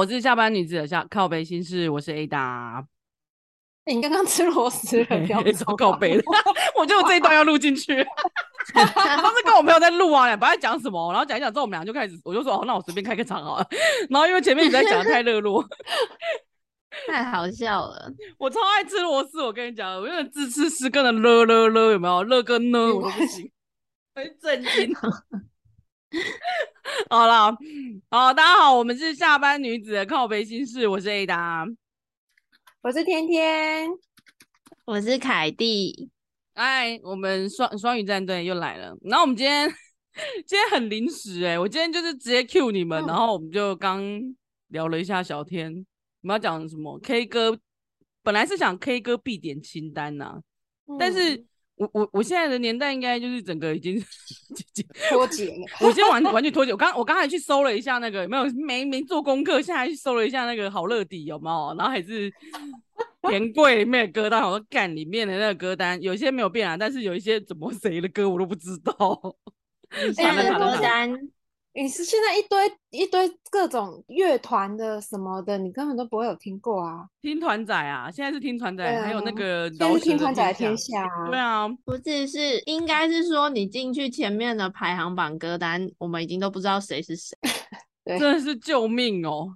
我是下班女子的下靠背心事，我是 Ada。欸、你刚刚吃螺丝了，不要超靠北的。我觉得我这一段要录进去。当时跟我朋友在录啊，不知道在讲什么，然后讲一讲之后，我们俩就开始，我就说哦，那我随便开个场好了。然后因为前面你在讲的太热络，太好笑了。我超爱吃螺丝，我跟你讲，我有点自吃是跟着乐乐乐，有没有乐跟呢？我都不行，很震惊。好了，好，大家好，我们是下班女子的靠背心事，我是 Ada，我是天天，我是凯蒂，哎，我们双双语战队又来了。然后我们今天 今天很临时哎、欸，我今天就是直接 cue 你们，嗯、然后我们就刚聊了一下小天，我们要讲什么？K 歌，本来是想 K 歌必点清单呐、啊，嗯、但是。我我我现在的年代应该就是整个已经 脱节了。我现在完完全脱节。我刚我刚才去搜了一下那个有没有没没做功课，现在去搜了一下那个好乐迪有没有，然后还是田柜里面的歌单，我说干里面的那个歌单有些没有变啊，但是有一些怎么谁的歌我都不知道。以前 的歌单。你是现在一堆一堆各种乐团的什么的，你根本都不会有听过啊！听团仔啊，现在是听团仔，啊、还有那个现在是听团仔的天下。对啊，不是，是应该是说你进去前面的排行榜歌单，我们已经都不知道谁是谁，对真的是救命哦！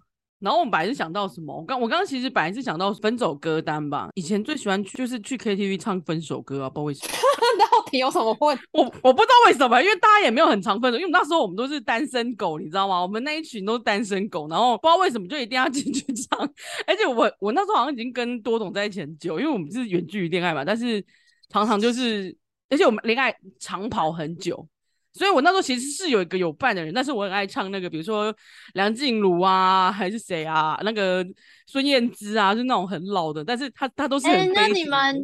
然后我们本来是想到什么？我刚我刚刚其实本来是想到分手歌单吧。以前最喜欢去就是去 KTV 唱分手歌啊，不知道为什么。到底有什么问？我我不知道为什么，因为大家也没有很常分手，因为那时候我们都是单身狗，你知道吗？我们那一群都是单身狗，然后不知道为什么就一定要进去唱。而且我我那时候好像已经跟多总在一起很久，因为我们是远距离恋爱嘛，但是常常就是，而且我们恋爱长跑很久。所以我那时候其实是有一个有伴的人，但是我很爱唱那个，比如说梁静茹啊，还是谁啊，那个孙燕姿啊，就那种很老的，但是他他都是很。哎、欸，那你们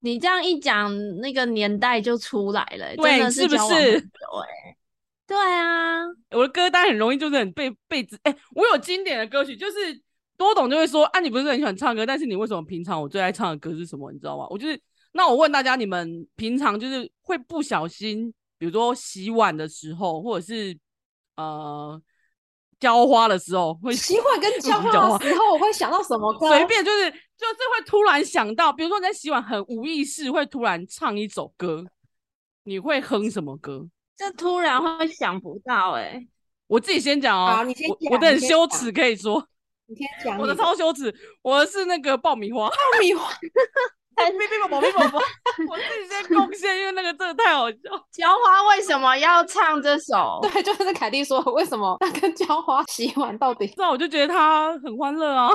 你这样一讲，那个年代就出来了，对，是，是不是？对，对啊，我的歌单很容易就是很被被子，哎、欸，我有经典的歌曲，就是多懂就会说啊，你不是很喜欢唱歌，但是你为什么平常我最爱唱的歌是什么？你知道吗？我就是，那我问大家，你们平常就是会不小心。比如说洗碗的时候，或者是呃浇花的时候，会洗碗跟 浇花的时候，我会想到什么歌？随便，就是就是会突然想到，比如说你在洗碗，很无意识会突然唱一首歌，你会哼什么歌？这突然会想不到哎、欸，我自己先讲哦、喔，好，你先讲，我，我的很羞耻，可以说，你先讲，我的超羞耻，我的是那个爆米花，爆米花。哎，咪咪宝宝，咪宝宝，我自己在贡献，因为那个真的太好笑。浇花为什么要唱这首？对，就是凯蒂说，为什么那跟浇花洗碗到底？那我就觉得他很欢乐啊。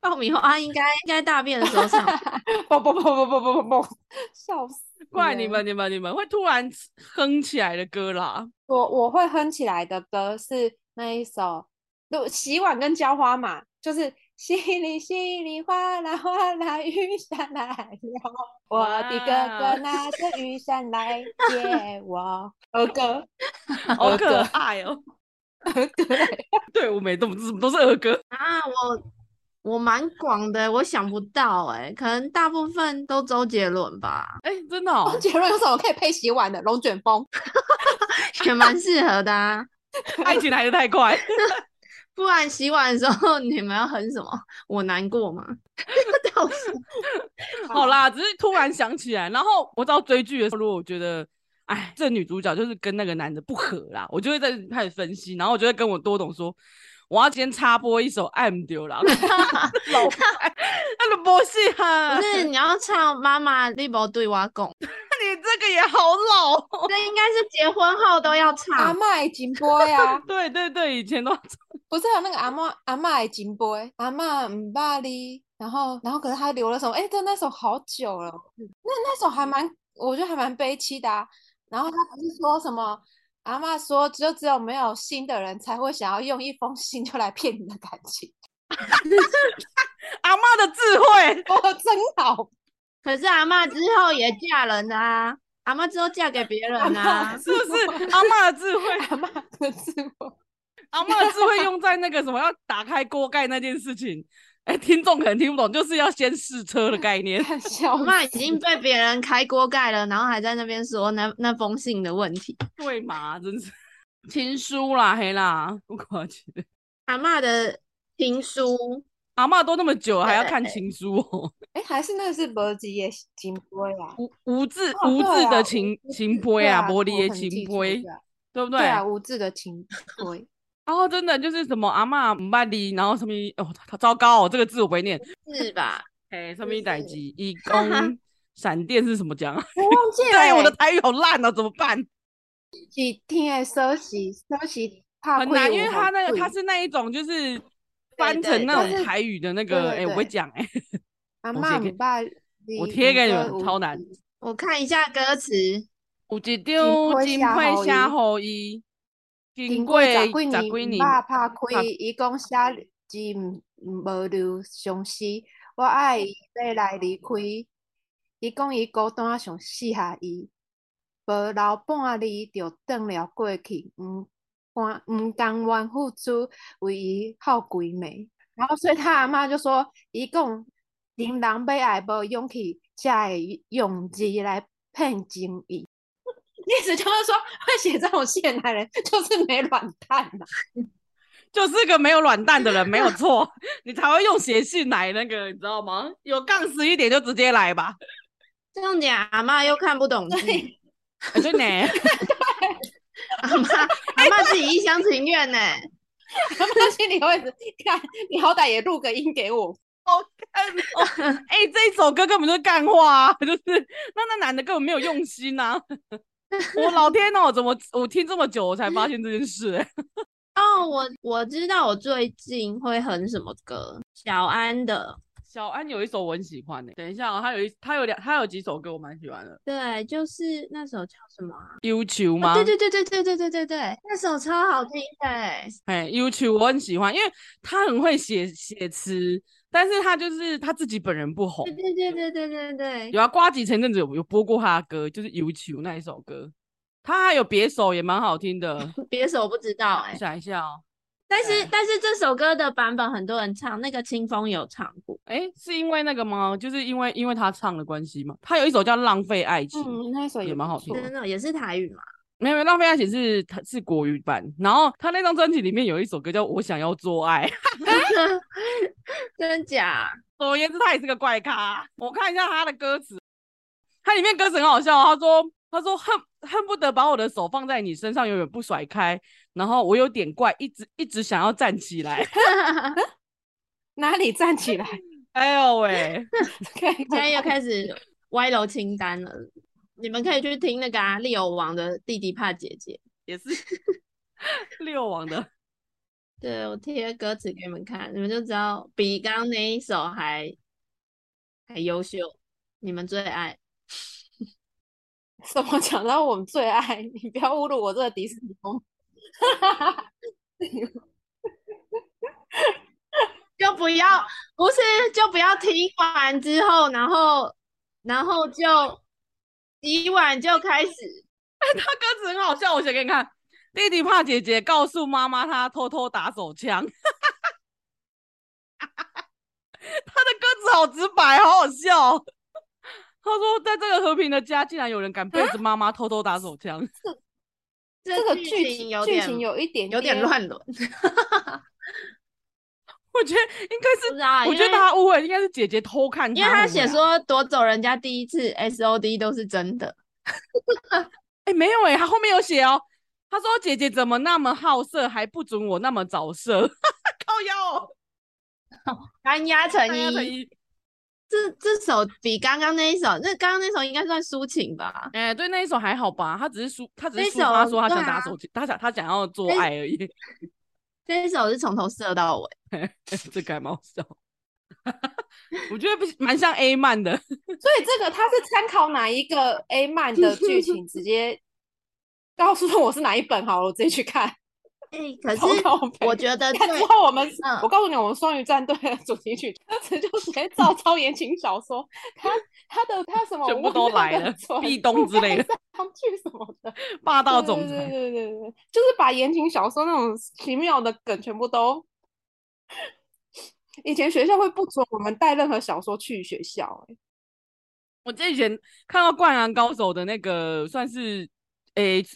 爆米花应该应该大便的时候唱。不不不不不不不，笑死！怪你们，你们，你们会突然哼起来的歌啦。我我会哼起来的歌是那一首，就洗碗跟浇花嘛，就是。淅沥淅沥，哗啦哗啦，雨下来了。我的哥哥拿 着雨伞来接我。儿歌，好可爱哦！儿歌，对我没怎么怎么都是儿歌啊！我我蛮广的，我想不到哎，可能大部分都周杰伦吧？哎，真的哦？周杰伦有什么可以配洗碗的？龙卷风也蛮适合的啊！爱情来的太快。不然洗碗的时候 你们要哼什么？我难过吗？好啦，只是突然想起来。然后我知道追剧的时候，如果我觉得，哎，这女主角就是跟那个男的不合啦，我就会在开始分析，然后我就会跟我多懂说，我要先插播一首《爱唔丢啦》，老那个不是哈，不是你要唱《妈妈你无对我讲》，你这个也好老，这应该是结婚后都要唱。阿嬷的金杯 呀，对对对，以前都。不是有那个阿嬷阿嬷的金杯，阿嬷唔巴哩，然后然后可是他留了什么？哎、欸，对，那首好久了，那那首还蛮，我觉得还蛮悲戚的、啊。然后他不是说什么？阿嬷说，就只有没有心的人才会想要用一封信就来骗你的感情。阿嬷的智慧，哦真好。可是阿嬷之后也嫁人啊，阿嬷之后嫁给别人啊，是不是？阿嬷的智慧，阿嬷的智慧。阿妈的智慧用在那个什么要打开锅盖那件事情，哎、欸，听众可能听不懂，就是要先试车的概念。阿嬷已经被别人开锅盖了，然后还在那边说那那封信的问题，对嘛？真是情书啦，黑啦，不客气。阿嬷的情书。阿嬷都那么久了，还要看情书哦？哎，还是那个是无字的情杯啊？无无字无字的情情杯啊，玻璃的情杯，对不对？对啊，无字的情杯。然后真的就是什么阿嬷唔捌你，然后什么哦，糟糕哦，这个字我不会念，是吧？哎，什么代机？一公闪电是什么讲？我忘记了。对，我的台语好烂哦，怎么办？是听的说是说是很难，因为他那个他是那一种就是。翻成那种台语的那个，哎，我会讲哎。阿嬷唔捌，我贴给你们，超难。我看一下歌词。有一张金花写予伊，经过十几年，唔捌拍开。伊讲写字无留相思，我爱伊要来离开。伊讲伊孤单上适合伊，无留半字就转了过去。嗯。唔甘愿付出，为伊好鬼美，然后所以他阿妈就说：“伊讲人人要爱无勇气，才会用字来骗情意。” 意思就是说，会写这种戏的男人就是没软蛋嘛，就是个没有软蛋的人，没有错，你才会用写信来那个，你知道吗？有杠十一点就直接来吧。这样讲，阿妈又看不懂字，对呢。阿妈，阿妈自己一厢情愿呢。阿妈心里会看，你好歹也录个音给我。好看哦！哎、欸，这一首歌根本就是干话、啊，就是那那男的根本没有用心呐、啊。我老天哦，怎么我听这么久我才发现这件事、欸？哦，我我知道，我最近会哼什么歌？小安的。小安有一首我很喜欢的、欸，等一下哦，他有一他有两他有几首歌我蛮喜欢的。对，就是那首叫什么、啊？忧愁吗？对对对对对对对对对，那首超好听的、欸。哎，忧愁我很喜欢，因为他很会写写词，但是他就是他自己本人不红。对对对对对对对。有啊，瓜吉前阵子有有播过他的歌，就是忧愁那一首歌。他还有别首也蛮好听的，别首我不知道哎、欸，想一下哦。但是但是这首歌的版本很多人唱，那个清风有唱过，哎、欸，是因为那个吗？就是因为因为他唱的关系吗？他有一首叫《浪费爱情》，嗯，那首也蛮好听的，真的也是台语嘛？没有没有，《浪费爱情》是他是国语版，然后他那张专辑里面有一首歌叫《我想要做爱》，真的假？总而言之，他也是个怪咖。我看一下他的歌词，他里面歌词很好笑，他说。他说恨恨不得把我的手放在你身上，永远不甩开。然后我有点怪，一直一直想要站起来。哪里站起来？哎呦喂！现在又开始歪楼清单了。你们可以去听那个啊，利欧王的弟弟怕姐姐，也是 利欧王的。对，我贴歌词给你们看，你们就知道比刚刚那一首还还优秀。你们最爱。什么讲到我们最爱？你不要侮辱我这个迪士尼风，就不要，不是就不要听完之后，然后然后就洗碗就开始。他歌词很好笑，我写给你看。弟弟怕姐姐告诉妈妈他偷偷打手枪，他的歌词好直白，好好笑。他说：“在这个和平的家，竟然有人敢背着妈妈偷偷打手枪。这这个剧情有剧情有一点有点乱伦。我觉得应该是，我觉得大家误会，应该是姐姐偷看他。因为他写说夺走人家第一次 S O D 都是真的。哎、欸，没有哎、欸，他后面有写哦。他说姐姐怎么那么好色，还不准我那么早色。靠腰，单压成一。”这这首比刚刚那一首，那刚刚那首应该算抒情吧？哎、欸，对，那一首还好吧？他只是抒，他只是抒发说他想打手机，啊、他想他想要做爱而已。这一首是从头射到尾，这个还蛮好笑。我觉得不蛮像 A 漫的，所以这个他是参考哪一个 A 漫的剧情？直接告诉我是哪一本好了，我直接去看。可是我觉得，之后我们，嗯、我告诉你，我们双鱼战队的主题曲，歌词就直接照抄言情小说，他他的他什么全部都来了，壁咚之类的，上去什么的，霸道总裁，对对对对对，就是把言情小说那种奇妙的梗全部都。以前学校会不准我们带任何小说去学校，欸，我之前看到《灌篮高手》的那个，算是诶、欸，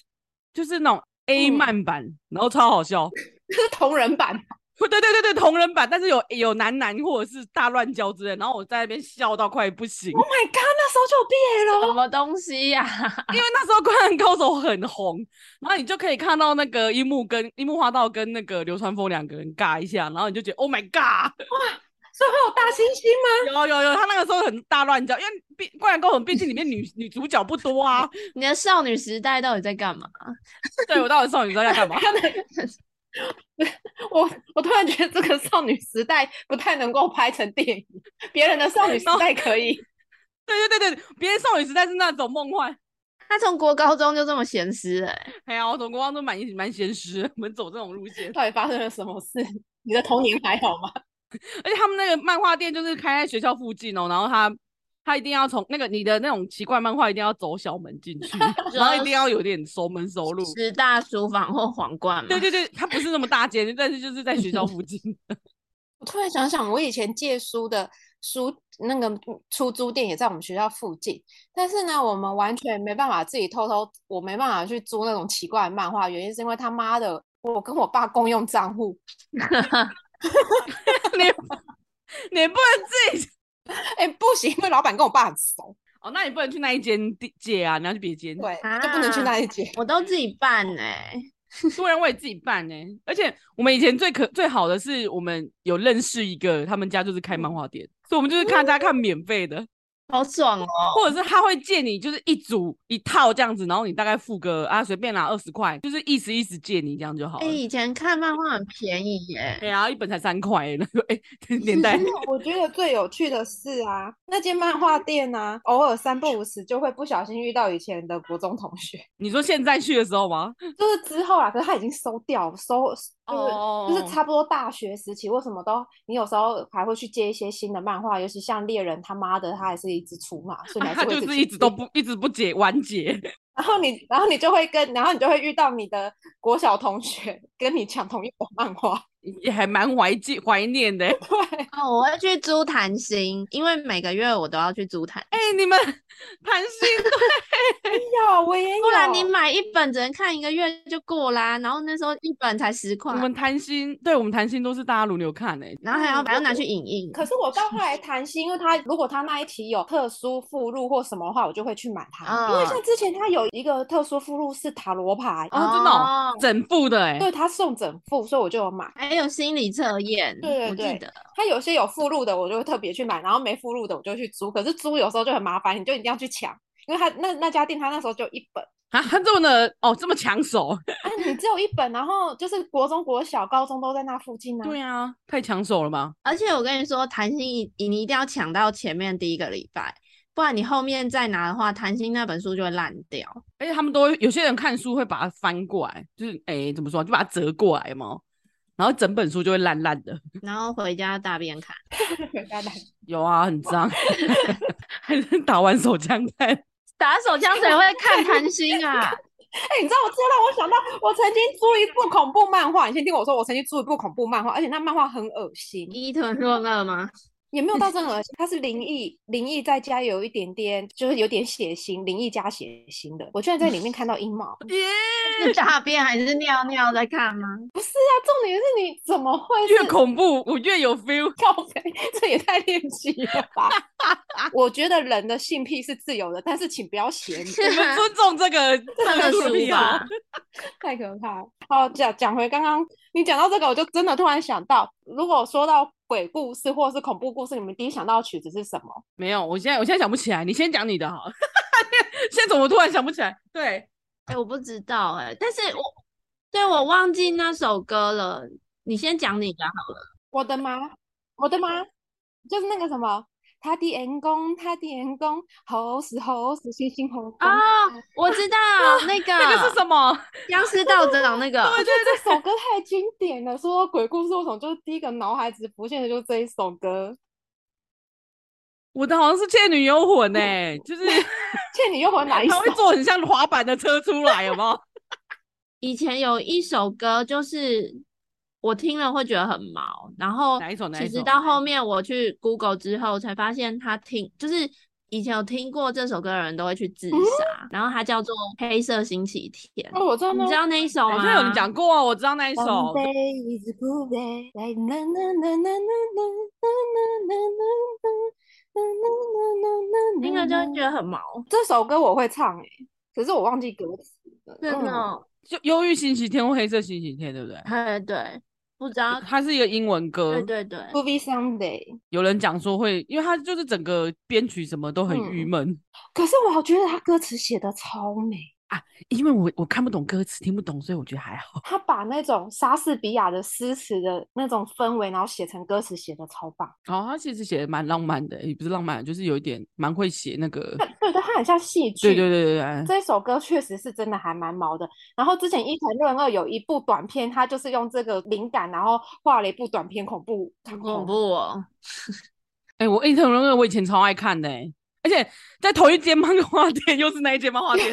就是那种。A 漫版，嗯、然后超好笑，是 同人版，对对对对，同人版，但是有有男男或者是大乱交之类，然后我在那边笑到快不行。Oh my god，那时候就有 BL 什么东西呀、啊？因为那时候《灌篮高手》很红，然后你就可以看到那个樱木跟樱木花道跟那个流川枫两个人尬一下，然后你就觉得 Oh my god，哇，所以会有大猩猩吗？有有有，他那个时候很大乱叫，因为毕《灌篮高手》毕竟里面女 女主角不多啊。你的少女时代到底在干嘛？对，我到底少女时代在干嘛？我我突然觉得这个少女时代不太能够拍成电影，别人的少女时代可以。对对对对，别人少女时代是那种梦幻。他从国高中就这么咸湿哎，哎呀，我从国高中蛮蛮咸湿，我们走这种路线。到底发生了什么事？你的童年还好吗？而且他们那个漫画店就是开在学校附近哦，然后他。他一定要从那个你的那种奇怪漫画，一定要走小门进去，然后一定要有点熟门熟路。十大书房或皇冠嘛？对对对，它不是那么大间，但是就是在学校附近。我突然想想，我以前借书的书那个出租店也在我们学校附近，但是呢，我们完全没办法自己偷偷，我没办法去租那种奇怪的漫画，原因是因为他妈的，我跟我爸共用账户，你你不能自己。哎、欸，不行，因为老板跟我爸很熟。哦，那你不能去那一间借啊，你要去别间。对，就不能去那一间。我都自己办哎、欸，突然我也自己办哎、欸，而且我们以前最可最好的是我们有认识一个，他们家就是开漫画店，嗯、所以我们就是看大家看免费的。好爽哦！或者是他会借你，就是一组一套这样子，然后你大概付个啊，随便拿二十块，就是意思意思借你这样就好了。哎、欸，以前看漫画很便宜耶，对啊，一本才三块。那个 哎，年代。我觉得最有趣的是啊，那间漫画店啊，偶尔三不五时就会不小心遇到以前的国中同学。你说现在去的时候吗？就是之后啊，可是他已经收掉，收就是、oh. 就是差不多大学时期，为什么都你有时候还会去借一些新的漫画，尤其像猎人他妈的，他还是。一直出嘛，所以还是会一直、啊、就是一直都不一直不解完结。然后你，然后你就会跟，然后你就会遇到你的国小同学跟你抢同一本漫画，也还蛮怀记怀念的。对，哦，我会去租谈心，因为每个月我都要去租谈。哎、欸，你们谈心 对，有我也有。不然你买一本只能看一个月就过啦，然后那时候一本才十块。我们谈心，对我们谈心都是大家轮流看哎，然后还要还要拿去影印。可是我到后来谈心，因为他如果他那一期有特殊附录或什么的话，我就会去买它，哦、因为像之前他有。一个特殊附录是塔罗牌哦，真的、哦，整副的哎，对，他送整副，所以我就有买。还有心理测验，对对对，他有些有附录的，我就会特别去买，然后没附录的我就去租。可是租有时候就很麻烦，你就一定要去抢，因为他那那家店他那时候就一本啊，他这么的哦，这么抢手 啊，你只有一本，然后就是国中、国小、高中都在那附近呢、啊。对啊，太抢手了吧？而且我跟你说，谈心你你一定要抢到前面第一个礼拜。不然你后面再拿的话，谈心那本书就会烂掉。而且他们都有些人看书会把它翻过来，就是哎、欸，怎么说，就把它折过来嘛，然后整本书就会烂烂的。然后回家大便看，回家大有啊，很脏，还是打完手枪看？打手枪谁会看谈心啊？哎、欸，你知道我这让我想到，我曾经租一部恐怖漫画。你先听我说，我曾经租一部恐怖漫画，而且那漫画很恶心。伊藤若二吗？也没有到这么恶心，它是灵异，灵异再加有一点点，就是有点血腥，灵异加血腥的。我居然在里面看到阴 毛，耶！是大便还是尿尿在看吗？不是啊，重点是你怎么会越恐怖我越有 feel？靠北，这也太猎奇了吧！我觉得人的性癖是自由的，但是请不要嫌，我们尊重这个特殊癖好，太可怕了。好，讲讲回刚刚你讲到这个，我就真的突然想到，如果说到。鬼故事或者是恐怖故事，你们第一想到的曲子是什么？没有，我现在我现在想不起来。你先讲你的好。现在怎么突然想不起来？对，哎、欸，我不知道哎、欸，但是我对我忘记那首歌了。你先讲你的好了。我的吗？我的吗？就是那个什么。他的员工，他的员工，好死好死，星星好。啊、哦，我知道 那个那个是什么？僵尸道长那个。我觉得这首歌太经典了。说鬼故事，为什么就是第一个脑海里浮现的就是这一首歌？我的好像是《倩女幽魂》诶，就是《倩女幽魂》哪一首？他会坐很像滑板的车出来，有没有？以前有一首歌就是。我听了会觉得很毛，然后其实到后面我去 Google 之后才发现，他听就是以前有听过这首歌的人都会去自杀，然后它叫做《黑色星期天》。哦，我知道，你知道那一首吗？好像有人讲过啊，我知道那一首。听了就会觉得很毛。这首歌我会唱诶，可是我忘记歌词了。真的，就忧郁星期天或黑色星期天，对不对？对对。不知道，它是一个英文歌。对对对，Movie Sunday。有人讲说会，因为它就是整个编曲什么都很郁闷。嗯。可是我好觉得他歌词写的超美。啊，因为我我看不懂歌词，听不懂，所以我觉得还好。他把那种莎士比亚的诗词的那种氛围，然后写成歌词，写的超棒。哦，他其实写的蛮浪漫的，也不是浪漫，就是有一点蛮会写那个。对对，他很像戏剧。对对对对对，这首歌确实是真的还蛮毛的。然后之前伊藤润二有一部短片，他就是用这个灵感，然后画了一部短片，恐怖，恐怖哦。哎、欸，我伊藤润二我以前超爱看的，哎。而且在同一间漫画店，又是那一间漫画店。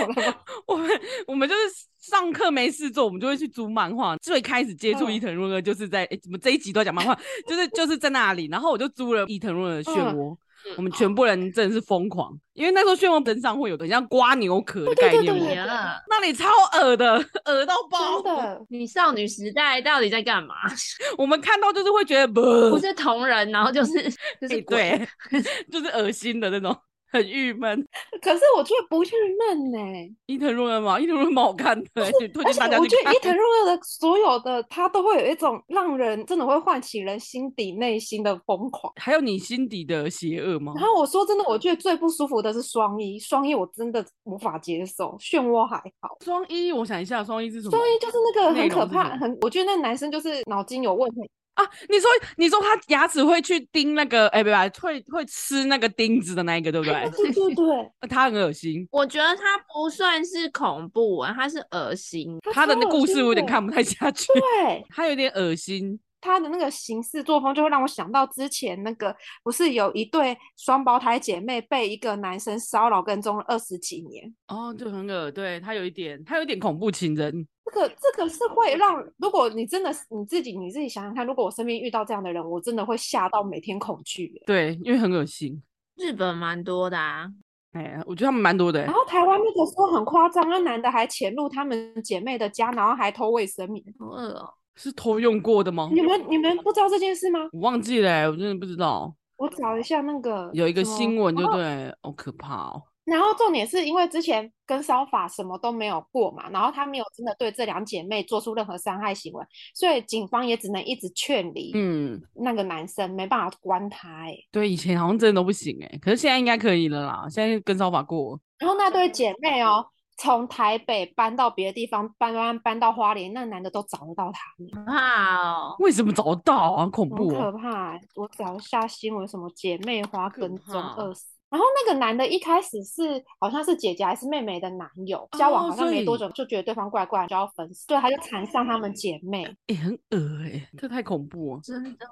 我们我们就是上课没事做，我们就会去租漫画。最开始接触伊藤润二，就是在怎么这一集都在讲漫画？就是就是在那里，然后我就租了伊藤润二的漩涡。我们全部人真的是疯狂，因为那时候漩涡身上会有的像刮牛壳的概念，对对对对，那里超恶的，恶到爆的。你少女时代到底在干嘛？我们看到就是会觉得不，是同人，然后就是就是，欸、对，就是恶心的那种。很郁闷，可是我觉得不郁闷呢。伊藤润二嘛，伊藤润二蛮好看的，而且我觉得伊藤润二的所有的他都会有一种让人真的会唤起人心底内心的疯狂，还有你心底的邪恶吗？然后我说真的，我觉得最不舒服的是双一，双一我真的无法接受，漩涡还好。双一，我想一下，双一是什么？双一就是那个很可怕，很我觉得那男生就是脑筋有问题。啊，你说你说他牙齿会去钉那个，哎、欸，不不，会会吃那个钉子的那一个，对不对？对对对，他很恶心。我觉得他不算是恐怖啊，他是恶心。他的那故事我有点看不太下去。对，他有点恶心。他的那个行事作风就会让我想到之前那个，不是有一对双胞胎姐妹被一个男生骚扰跟踪了二十几年？哦，就很恶，对他有一点，他有一点恐怖情人。这个这个是会让，如果你真的是你自己，你自己想想看，如果我身边遇到这样的人，我真的会吓到每天恐惧。对，因为很恶心。日本蛮多的啊，哎，我觉得他们蛮多的。然后台湾那个时候很夸张，那男的还潜入他们姐妹的家，然后还偷卫生棉。好恶哦，是偷用过的吗？你们你们不知道这件事吗？我忘记了，我真的不知道。我找一下那个有一个新闻，就对，好可怕哦。然后重点是因为之前跟骚法什么都没有过嘛，然后他没有真的对这两姐妹做出任何伤害行为，所以警方也只能一直劝离，嗯，那个男生没办法关他，哎，对，以前好像真的都不行，哎，可是现在应该可以了啦，现在跟骚法过。然后那对姐妹哦，从台北搬到别的地方，搬搬搬到花莲，那男的都找得到他们。怕哦？为什么找得到啊？恐怖，很可怕。我找一下新闻，什么姐妹花跟踪饿死。然后那个男的一开始是好像是姐姐还是妹妹的男友，交往好像没多久就觉得对方怪怪，就要分手，所以他就缠上他们姐妹。哎、欸，很恶哎、欸，这太恐怖了，真的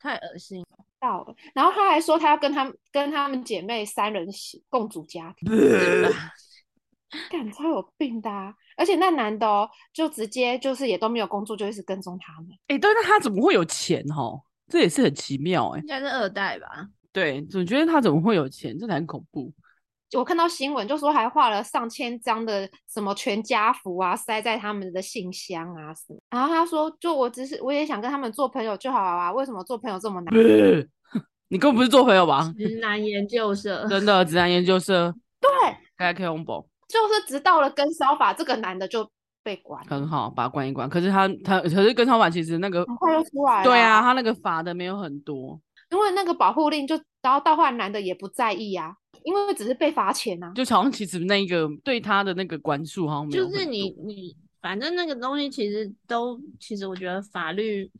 太恶心到了。然后他还说他要跟他们跟他们姐妹三人共组家庭，感觉超有病的、啊。而且那男的哦，就直接就是也都没有工作，就一直跟踪他们。哎、欸，但是他怎么会有钱哦？这也是很奇妙哎、欸，应该是二代吧。对，总觉得他怎么会有钱？真的很恐怖。我看到新闻就说还画了上千张的什么全家福啊，塞在他们的信箱啊什么。然后他说，就我只是我也想跟他们做朋友就好啊，为什么做朋友这么难？你根本不是做朋友吧？直男研究社，真的直男研究社。对，该可以红包。就是直到了跟骚法，这个男的就被关。很好，把他关一关。可是他他可是跟骚法其实那个很快就出来了。对啊，他那个罚的没有很多。因为那个保护令就，然后到后来男的也不在意啊，因为只是被罚钱啊，就好像其实那个对他的那个管束好像没有，就是你你反正那个东西其实都，其实我觉得法律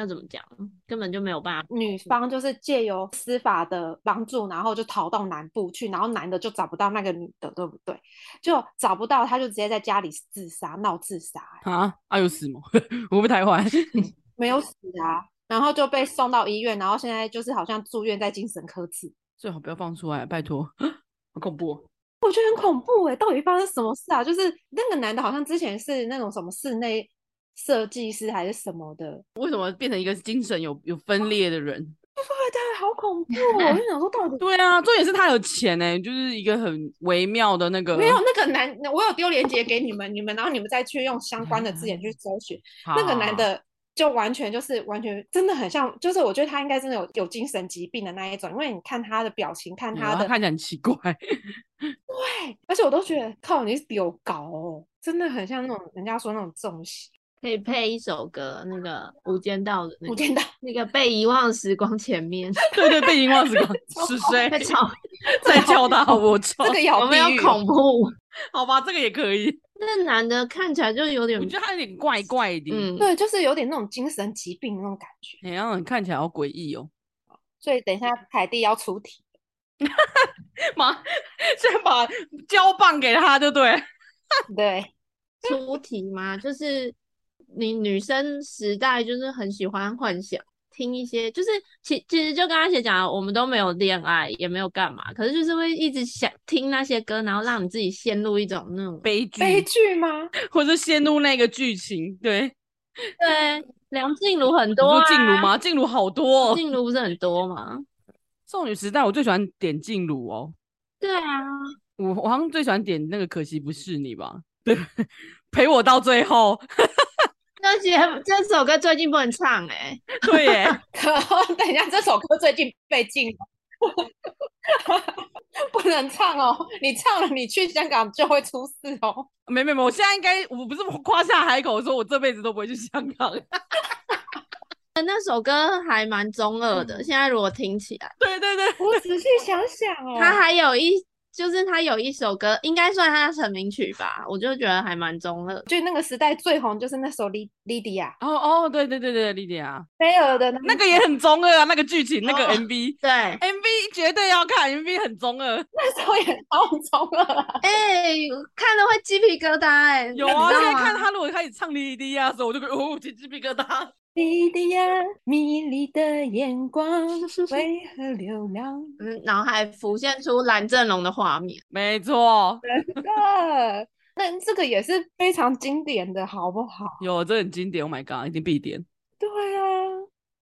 要怎么讲，根本就没有办法。女方就是借由司法的帮助，然后就逃到南部去，然后男的就找不到那个女的，对不对？就找不到，他就直接在家里自杀，闹自杀、欸。啊啊有死吗？我不会太坏？没有死啊。然后就被送到医院，然后现在就是好像住院在精神科治，最好不要放出来，拜托，好恐怖！我觉得很恐怖哎，到底发生什么事啊？就是那个男的，好像之前是那种什么室内设计师还是什么的，为什么变成一个精神有有分裂的人？富二代好恐怖哦！我就想说，到底 对啊，重点是他有钱呢，就是一个很微妙的那个。没有那个男，我有丢链接给你们，你们然后你们再去用相关的字眼去搜寻。那个男的就完全就是完全真的很像，就是我觉得他应该真的有有精神疾病的那一种，因为你看他的表情，看他的，他看起来很奇怪。对，而且我都觉得靠，你是有搞哦，真的很像那种人家说那种重邪。可以配一首歌，那个《无间道》的那 个，无间道那个被遗忘时光前面，对对，被遗忘时光 是谁？在叫他我操，这个有没有恐怖？好吧，这个也可以。那男的看起来就有点，我觉得他有点怪怪的，嗯，对，就是有点那种精神疾病那种感觉，哎呀，看起来好诡异哦。所以等一下凯蒂要出题，妈，先把胶棒给他，就对，对，出题吗？就是。你女生时代就是很喜欢幻想，听一些就是其其实就刚刚姐讲，我们都没有恋爱，也没有干嘛，可是就是会一直想听那些歌，然后让你自己陷入一种那种悲剧，悲剧吗？或者陷入那个剧情？对 对，梁静茹很多啊，静茹吗？静茹好多，静茹不是很多吗？少女时代我最喜欢点静茹哦。对啊，我我好像最喜欢点那个可惜不是你吧？对，陪我到最后。那些这首歌最近不能唱哎、欸，对耶，等一下这首歌最近被禁了，不能唱哦。你唱了，你去香港就会出事哦。没没没，我现在应该我不是夸下海口说，我这辈子都不会去香港。那首歌还蛮中二的，嗯、现在如果听起来，对对对，我仔细想想哦，它还有一。就是他有一首歌，应该算他的成名曲吧，我就觉得还蛮中二。就那个时代最红就是那首《莉莉迪亚》。哦哦，对对对对，莉迪亚。菲儿的那个也很中二啊，那个剧情，那个 MV，对，MV 绝对要看，MV 很中二。那时候也超中二，哎，看了会鸡皮疙瘩哎。有啊，现在看他如果开始唱《莉迪亚》的时候，我就会哦起鸡皮疙瘩。莉莉亚，迷离的眼光 为何流浪？嗯，脑海浮现出蓝正龙的画面。没错，真的。那这个也是非常经典的，好不好？有，这很经典。Oh my god，一定必点。对啊。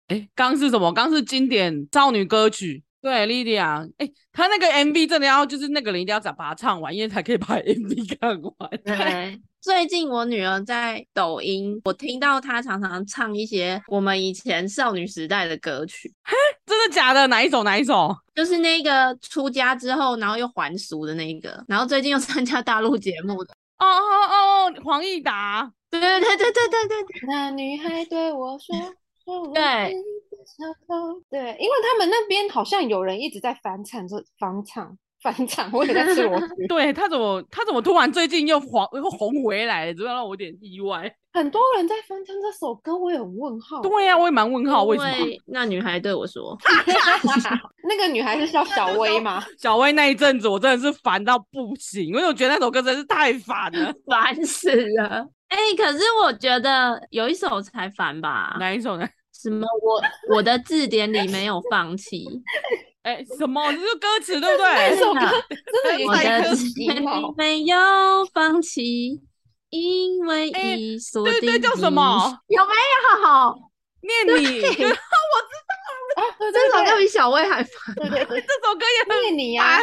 哎，刚是什么？刚是经典少女歌曲。对，莉莉亚。哎，他那个 MV 真的要，就是那个人一定要把它唱完，因为才可以把 MV 看完。对。最近我女儿在抖音，我听到她常常唱一些我们以前少女时代的歌曲。嘿，真的假的？哪一首？哪一首？就是那个出家之后，然后又还俗的那一个，然后最近又参加大陆节目的。哦哦哦，黄义达。对对对对对对对。那女孩对我说：“对，对，因为他们那边好像有人一直在翻唱这翻唱。” 翻唱，我也在吃螺丝。对，他怎么他怎么突然最近又黄又红回来了？这让我有点意外。很多人在翻唱这首歌，我也很问号。对呀、啊，我也蛮问号，为什么？那女孩对我说，那个女孩是叫小薇吗？小薇那一阵子我真的是烦到不行，因为我觉得那首歌真是太烦了，烦死了。哎、欸，可是我觉得有一首才烦吧？哪一首呢？什么？我我的字典里没有放弃。哎、欸，什么？这是歌词对不对？这首歌 真的我的字典里没有放弃，因为已锁定。对对，叫什么？有没有？念你，我知道。啊，对对对，这首歌比小薇还烦。对对对，这首歌也很念你呀。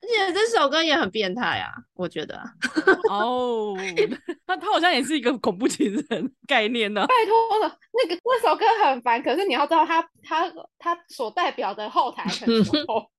而且这首歌也很变态啊，我觉得。哦，那他好像也是一个恐怖情人概念呢。拜托了，那个那首歌很烦，可是你要知道他，他他他所代表的后台很多。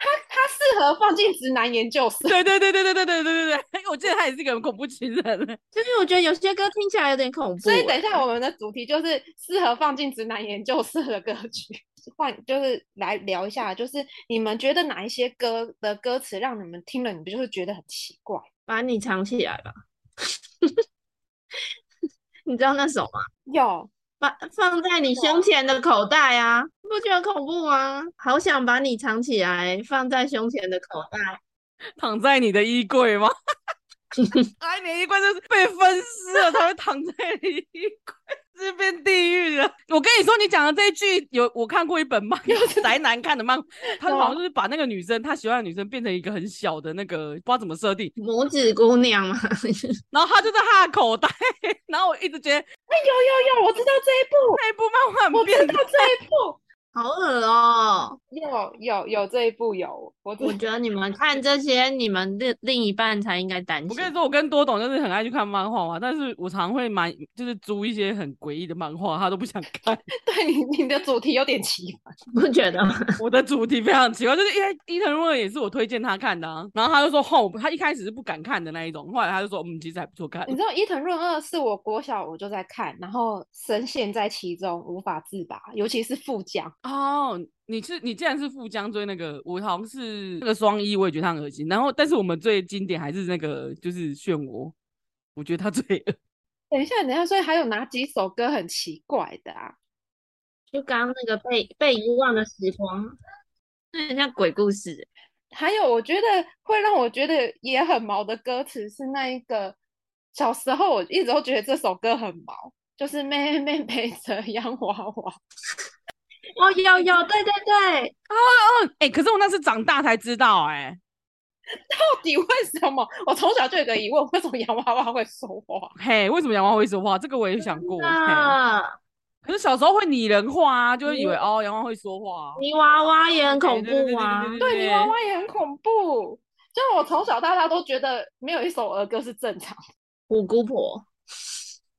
他他适合放进直男研究室。对对对对对对对对对对，我记得他也是一个恐怖情人。就是我觉得有些歌听起来有点恐怖。所以等一下我们的主题就是适合放进直男研究室的歌曲。换就是来聊一下，就是你们觉得哪一些歌的歌词让你们听了，你不就是觉得很奇怪？把你藏起来吧，你知道那首吗？有，把放在你胸前的口袋啊，不觉得恐怖吗？好想把你藏起来，放在胸前的口袋，躺在你的衣柜吗？哎，你的衣柜就是被分尸了，才会躺在你衣柜。是变地狱了！我跟你说，你讲的这一句有我看过一本漫，宅男看的漫，他好像就是把那个女生他喜欢的女生变成一个很小的那个，不知道怎么设定。拇指姑娘嘛。然后他就在他的口袋，然后我一直觉得，哎，有有有，我知道这一部，那一部漫画，我知道这一部，好恶哦！有有有这一部有，我我觉得你们看这些，你们另另一半才应该担心。我跟你说，我跟多董就是很爱去看漫画嘛，但是我常会买，就是租一些很诡异的漫画，他都不想看。对，你你的主题有点奇怪，不觉得吗？我的主题非常奇怪，就是因为伊藤润二也是我推荐他看的，啊，然后他就说哦，他一开始是不敢看的那一种，后来他就说嗯，其实还不错看。你知道伊藤润二是我国小我就在看，然后深陷在其中无法自拔，尤其是富江哦。你是你既然是富江追那个，我好像是那个双一，我也觉得他很恶心。然后，但是我们最经典还是那个，就是漩涡，我觉得他最恶。等一下，等一下，所以还有哪几首歌很奇怪的啊？就刚刚那个被被遗忘的时光，那很像鬼故事。还有，我觉得会让我觉得也很毛的歌词是那一个，小时候我一直都觉得这首歌很毛，就是妹妹背着洋娃娃。哦，有有，对对对，哦哦，哎，可是我那是长大才知道，哎，到底为什么？我从小就有个疑问，为什么洋娃娃会说话？嘿，为什么洋娃娃会说话？这个我也想过。啊，可是小时候会拟人化啊，就会以为哦，洋娃娃会说话。泥娃娃也很恐怖啊，对，泥娃娃也很恐怖。就我从小到大都觉得没有一首儿歌是正常的。虎姑婆。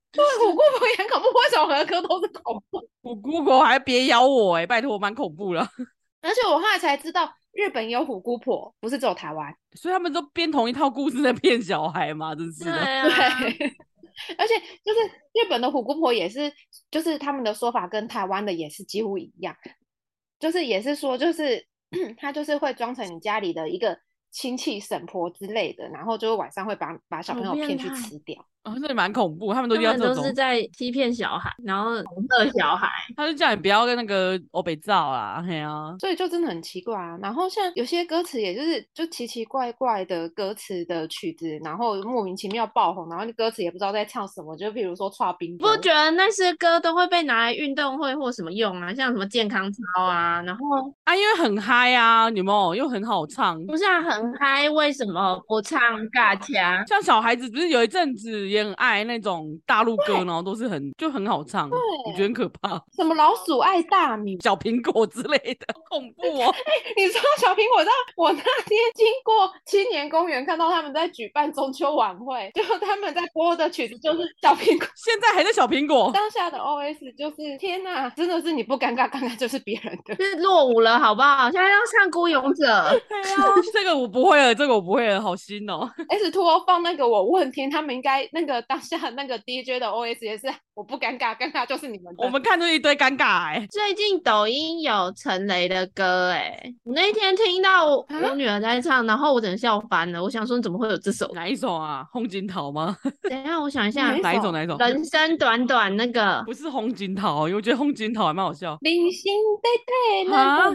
对，虎姑婆也很恐怖，为什么儿歌都是恐怖？虎姑婆还别咬我哎、欸，拜托，我蛮恐怖了。而且我后来才知道，日本有虎姑婆，不是只有台湾，所以他们都编同一套故事在骗小孩嘛，真是的。对，而且就是日本的虎姑婆也是，就是他们的说法跟台湾的也是几乎一样，就是也是说，就是 他就是会装成你家里的一个亲戚婶婆之类的，然后就是晚上会把把小朋友骗去吃掉。哦，这里蛮恐怖，他们都要这种，都是在欺骗小孩，然后恐吓小孩。他就叫你不要跟那个欧北照啊，嘿啊，所以就真的很奇怪啊。然后像有些歌词，也就是就奇奇怪怪的歌词的曲子，然后莫名其妙爆红，然后歌词也不知道在唱什么，就比如说剉冰。不觉得那些歌都会被拿来运动会或什么用啊？像什么健康操啊，然后啊，因为很嗨啊，你们又很好唱，不是啊，很嗨，为什么不唱尬腔？像小孩子不是有一阵子也很爱那种。大陆歌，然后都是很就很好唱，我觉得很可怕。什么老鼠爱大米、小苹果之类的，恐怖哦！哎、欸，你说小苹果，知道我那天经过青年公园，看到他们在举办中秋晚会，就他们在播的曲子就是 小苹果。现在还在小苹果。当下的 OS 就是天哪，真的是你不尴尬，尴尬就是别人的。是落伍了，好不好？现在要唱孤勇者。对啊，这个我不会了，这个我不会了，好新哦。S Two 放那个我问天，他们应该那个当下。那个 DJ 的 OS 也是，我不尴尬，尴尬就是你们。我们看出一堆尴尬哎、欸。最近抖音有陈雷的歌哎、欸，我那天听到我女儿在唱，然后我整个笑翻了。我想说，你怎么会有这首？哪一首啊？红锦桃吗？等一下，我想一下，哪一首？哪一首？人生短短那个不是红锦桃，因为我觉得红锦桃还蛮好笑。零星对对，啊，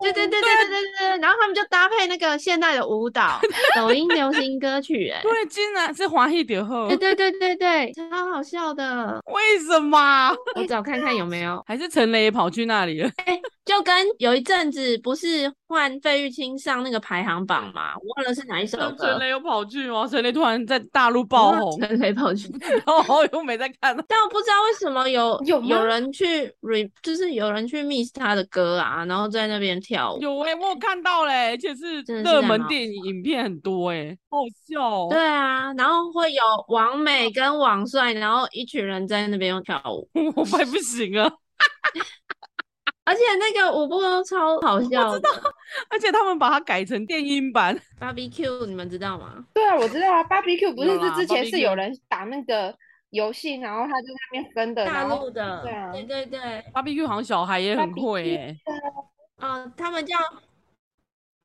对对对对对对对，然后他们就搭配那个现代的舞蹈，抖音流行歌曲哎、欸，对，竟然是华裔点后，对对对对对，超好笑的。为什么？我找看看有没有，还是陈雷也跑去那里了？欸就跟有一阵子不是换费玉清上那个排行榜嘛，我忘了是哪一首歌。陈雷又跑去吗？陈雷突然在大陆爆红。陈雷跑去，然后又没在看。但我不知道为什么有 有有人去 re，就是有人去 miss 他的歌啊，然后在那边跳舞。有哎、欸，我有看到嘞、欸，而且是热门电影影片很多哎、欸，好笑、喔。对啊，然后会有王美跟王帅，然后一群人在那边用跳舞，我快不行了。而且那个舞步都超好笑，我知道，而且他们把它改成电音版。Barbecue，你们知道吗？对啊，我知道啊。Barbecue 不是是之前是有人打那个游戏，然后他就在那边分的，大陆的，对啊，对对对。Barbecue 好像小孩也很会耶。嗯、呃，他们叫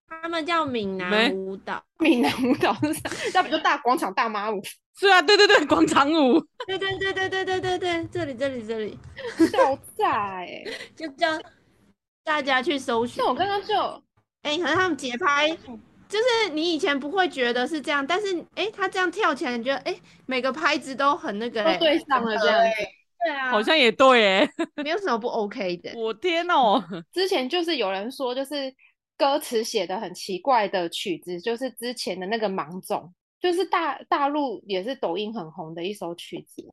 他们叫闽南舞蹈，闽南舞蹈是啥？那不就大广场大妈舞？是啊，对对对，广场舞。对对对对对对对对，这里这里这里，笑炸哎！就叫大家去搜寻。那我刚刚就，哎、欸，可是他们节拍，就是你以前不会觉得是这样，但是哎、欸，他这样跳起来，你觉得哎、欸，每个拍子都很那个、欸，都对上了这样子。对啊，好像也对哎，没有什么不 OK 的。我天哦，之前就是有人说，就是歌词写的很奇怪的曲子，就是之前的那个芒种，就是大大陆也是抖音很红的一首曲子。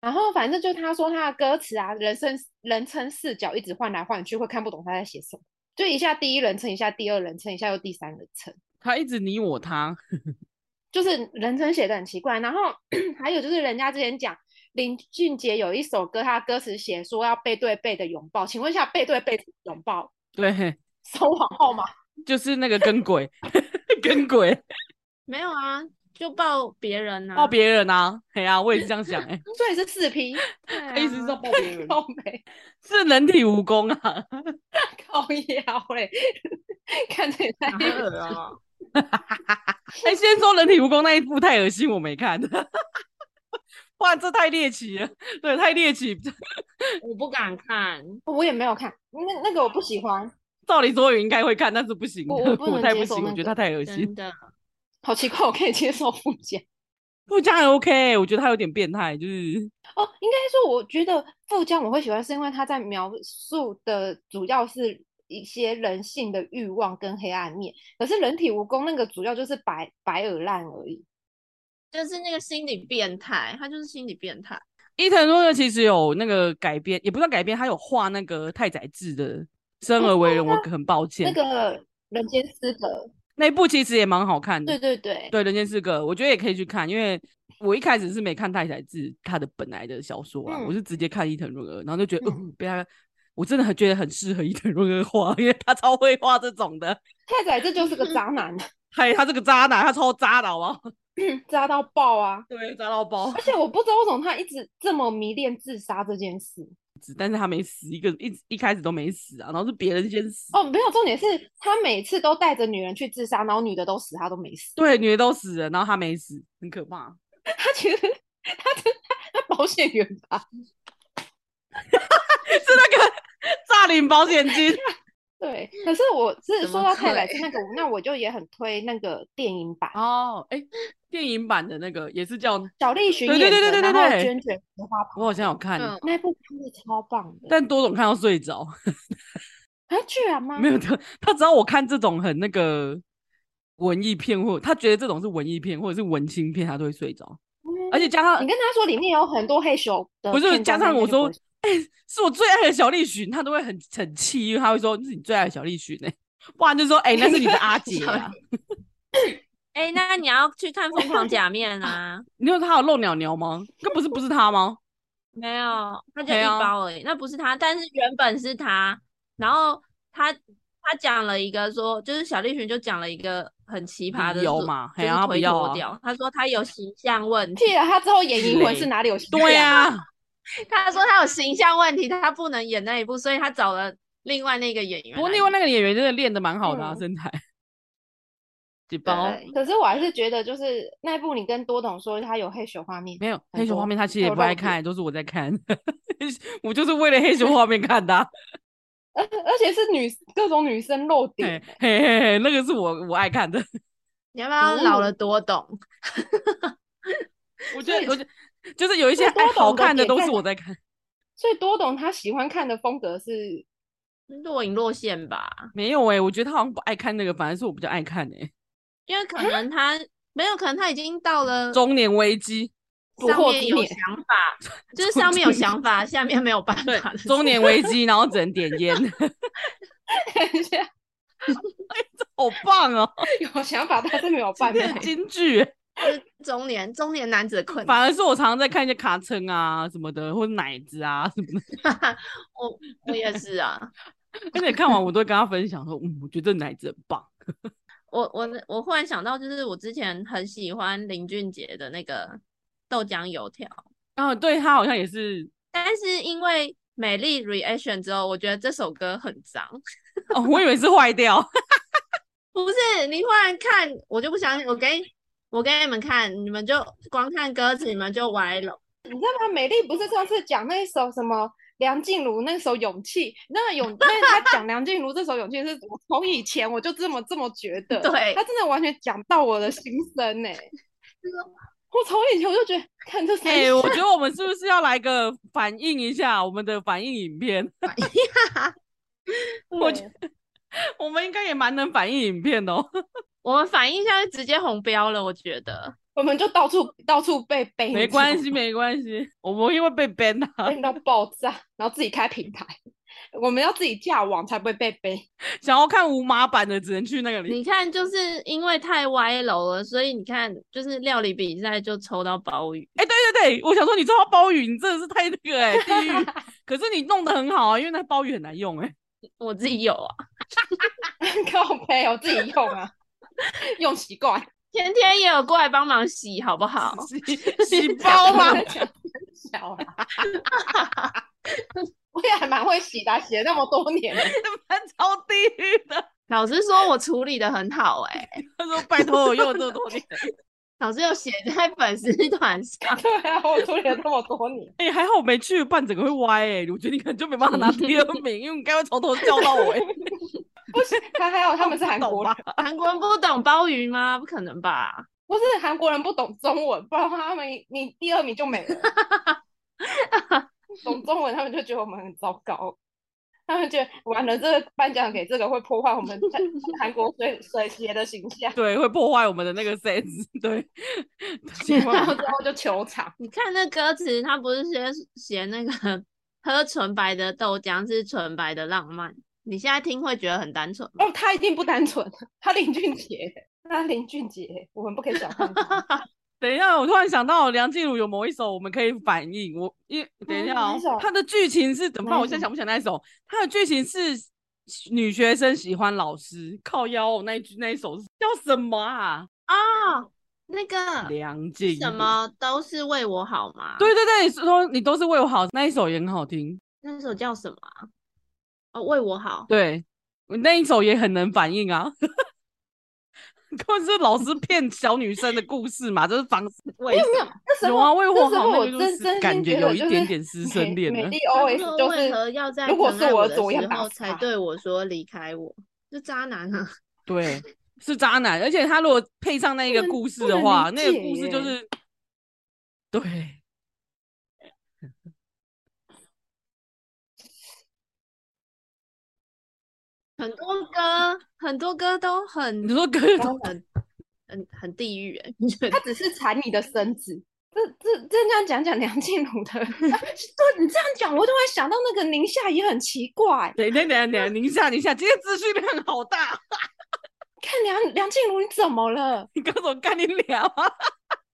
然后反正就他说他的歌词啊，人生人称视角一直换来换去，会看不懂他在写什么。就一下第一人称，一下第二人称，一下又第三人称。他一直你我他，就是人称写的很奇怪。然后 还有就是人家之前讲林俊杰有一首歌，他的歌词写说要背对背的拥抱，请问一下背对背拥抱？对，收往后吗？就是那个跟鬼，跟鬼没有啊。就抱别人啊，抱别人啊，对啊，我也是这样想哎、欸，所以是四 P，他意思是抱别人，靠北是人体蜈蚣啊，靠腰嘞，看这也太恶了。哎，先说人体蜈蚣那一部太恶心，我没看，哇，这太猎奇了，对，太猎奇，我不敢看，我也没有看，那那个我不喜欢，照理说我应该会看，但是不行，我我不能接受、那个，我太不行，我觉得他太恶心的。好奇怪，我可以接受富江，富江还 OK，我觉得他有点变态，就是哦，应该说，我觉得富江我会喜欢，是因为他在描述的主要是一些人性的欲望跟黑暗面，可是人体蜈蚣那个主要就是白白耳烂而已，就是那个心理变态，他就是心理变态。伊藤润二其实有那个改编，也不算改编，他有画那个太宰治的《生而为人》，我很抱歉，那个人间失格。那部其实也蛮好看的，对对对，对，人间失格，我觉得也可以去看，因为我一开始是没看太宰治他的本来的小说啊，嗯、我是直接看伊藤润二，然后就觉得，嗯，呃、被他，我真的很觉得很适合伊藤润二画，因为他超会画这种的。太宰治就是个渣男，嘿，他这个渣男，他超渣的，好不好？渣到爆啊！对，渣到爆。而且我不知道为什么他一直这么迷恋自杀这件事。但是他没死，一个一一开始都没死啊，然后是别人先死。哦，没有，重点是他每次都带着女人去自杀，然后女的都死，他都没死。对，女的都死了，然后他没死，很可怕。他其实他他他保险员吧？是那个诈领保险金。对，可是我是说到太宰治那个，那我就也很推那个电影版哦。哎，电影版的那个也是叫小栗旬演的，对对对对对对，卷卷荷花。我好像有看那部，真的超棒的。但多总看到睡着，啊，居然吗？没有他，他只要我看这种很那个文艺片，或他觉得这种是文艺片或者是文青片，他都会睡着。而且加上你跟他说里面有很多黑熊，不是加上我说。哎、欸，是我最爱的小栗旬，他都会很很气，因为他会说那是你最爱的小栗旬呢，不然就说哎、欸，那是你的阿姐啊。哎、欸，那你要去看《疯狂假面》啊？你有他有露鸟鸟吗？那不是不是他吗？没有，他就一包而已，那不是他，但是原本是他。然后他他讲了一个说，就是小栗旬就讲了一个很奇葩的，有嘛？就是推脱掉。他说他有形象问题。他之后演《银魂》是哪里有形象？对呀、啊。他说他有形象问题，他不能演那一部，所以他找了另外那个演员。不过另外那个演员真的练的蛮好的啊，嗯、身材。几包？可是我还是觉得，就是那一部你跟多董说他有黑熊画面，没有黑熊画面，他其实也不爱看，都是我在看。我就是为了黑熊画面看的，而而且是女各种女生露点，嘿嘿嘿，那个是我我爱看的。你要不要老了多懂？我觉得，我觉得。就是有一些好看的都是我在看，所以多懂他喜欢看的风格是若隐若现吧？没有哎、欸，我觉得他好像不爱看那个，反而是我比较爱看哎、欸，因为可能他没有，可能他已经到了中年危机，上面有想法，就是上面有想法，下面没有办法。中年危机，然后只能点烟。等一下，哎，这好棒哦！有想法，但是没有办法。金句。中年中年男子的困难，反而是我常常在看一些卡称啊什么的，或者奶子啊什么的。我我也是啊，而且看完我都会跟他分享说，嗯，我觉得奶子很棒。我我我忽然想到，就是我之前很喜欢林俊杰的那个豆浆油条。啊，对他好像也是，但是因为美丽 reaction 之后，我觉得这首歌很脏。哦，我以为是坏掉。不是，你忽然看，我就不相信。我给你。我给你们看，你们就光看歌词，你们就歪了。你知道吗？美丽不是上次讲那一首什么梁静茹那首《勇气》，那个勇，那他讲梁静茹这首《勇气》是我从以前我就这么这么觉得，对，他真的完全讲到我的心声呢。我从以前我就觉得看这，哎、欸，我觉得我们是不是要来个反应一下我们的反应影片？反应啊！我觉得我们应该也蛮能反应影片的哦。我们反应一下就直接红标了，我觉得我们就到处到处被背。没关系，没关系，我们因为被 ban 啊，ban 到爆炸，然后自己开平台。我们要自己架网才不会被背。想要看无码版的，只能去那个里。你看，就是因为太歪楼了，所以你看，就是料理比赛就抽到鲍鱼。哎、欸，对对对，我想说你抽到鲍鱼，你真的是太那个哎、欸，地狱。可是你弄得很好啊，因为那鲍鱼很难用哎、欸。我自己有啊，靠背，我自己用啊，用习惯。天天也有过来帮忙洗，好不好？洗 洗包吗？小我也还蛮会洗的、啊，洗了那么多年了，蛮超地狱的。老师说我处理的很好、欸，哎，他说拜托我用了这么多年。老师有写在粉丝团上，对啊，我处理了这么多年。哎、欸，还好我没去，不然整个会歪哎、欸。我觉得你可能就没办法拿第二名，因为你该会从头叫到尾。不是，他还有他们是韩国人，韩国人不懂鲍鱼吗？不可能吧？不是韩国人不懂中文，不然的话他们你第二名就没了。懂中文，他们就觉得我们很糟糕。他们觉得完了，这个颁奖给这个会破坏我们韩国水水鞋的形象。对，会破坏我们的那个 sense。对，然后之后就球场。你看那歌词，他不是写写那个喝纯白的豆浆是纯白的浪漫。你现在听会觉得很单纯哦，他一定不单纯。他林俊杰，他林俊杰，我们不可以小看他。等一下，我突然想到梁静茹有某一首我们可以反应。我一等一下哦，他的剧情是怎么？我现在想不起来那一首。他的剧情是女学生喜欢老师，靠腰哦，那一句那一首叫什么啊？啊、哦，那个梁静茹什么都是为我好吗？对对对，说你都是为我好，那一首也很好听。那一首叫什么？哦，为我好。对，那一首也很能反映啊。根本是老师骗小女生的故事嘛，就是防止为什么？有啊，为我好，那个就是感觉有一点点师生恋了。美丽 OS 就是要在如果是我的时候才对我说离开我，是渣男啊。对，是渣男，而且他如果配上那个故事的话，那个故事就是对。很多歌，很多歌都很，很多歌都很很很地狱哎、欸，他只是缠你的身子。这这这样讲讲梁静茹的，对，你这样讲，我突然想到那个宁夏也很奇怪。等一下，等，宁夏，宁夏，今天资讯量好大。看梁梁静茹，你怎么了？你刚怎么跟你聊啊？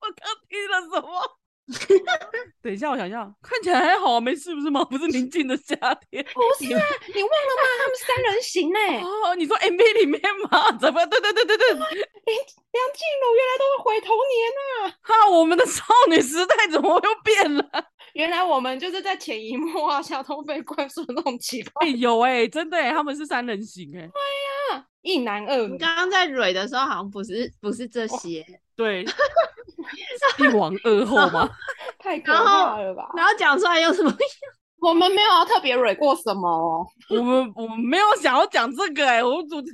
我刚听了什么？等一下，我想一下，看起来还好，没事不是吗？不是宁静的夏天，不是啊，你忘了吗？他们三人行呢、欸。哦，你说 MV 里面吗？怎么？对对对对对，梁梁静茹原来都会回童年啊！哈，我们的少女时代怎么又变了？原来我们就是在潜移默化下都被灌输那种奇怪。有哎、欸，真的他们是三人行哎、欸。对呀，一男二女。你刚刚在蕊的时候好像不是不是这些。对，一王二后吗？太可怕了吧！然后讲出来又什么？我们没有要特别蕊过什么哦。我们我们没有想要讲这个哎、欸，我组织。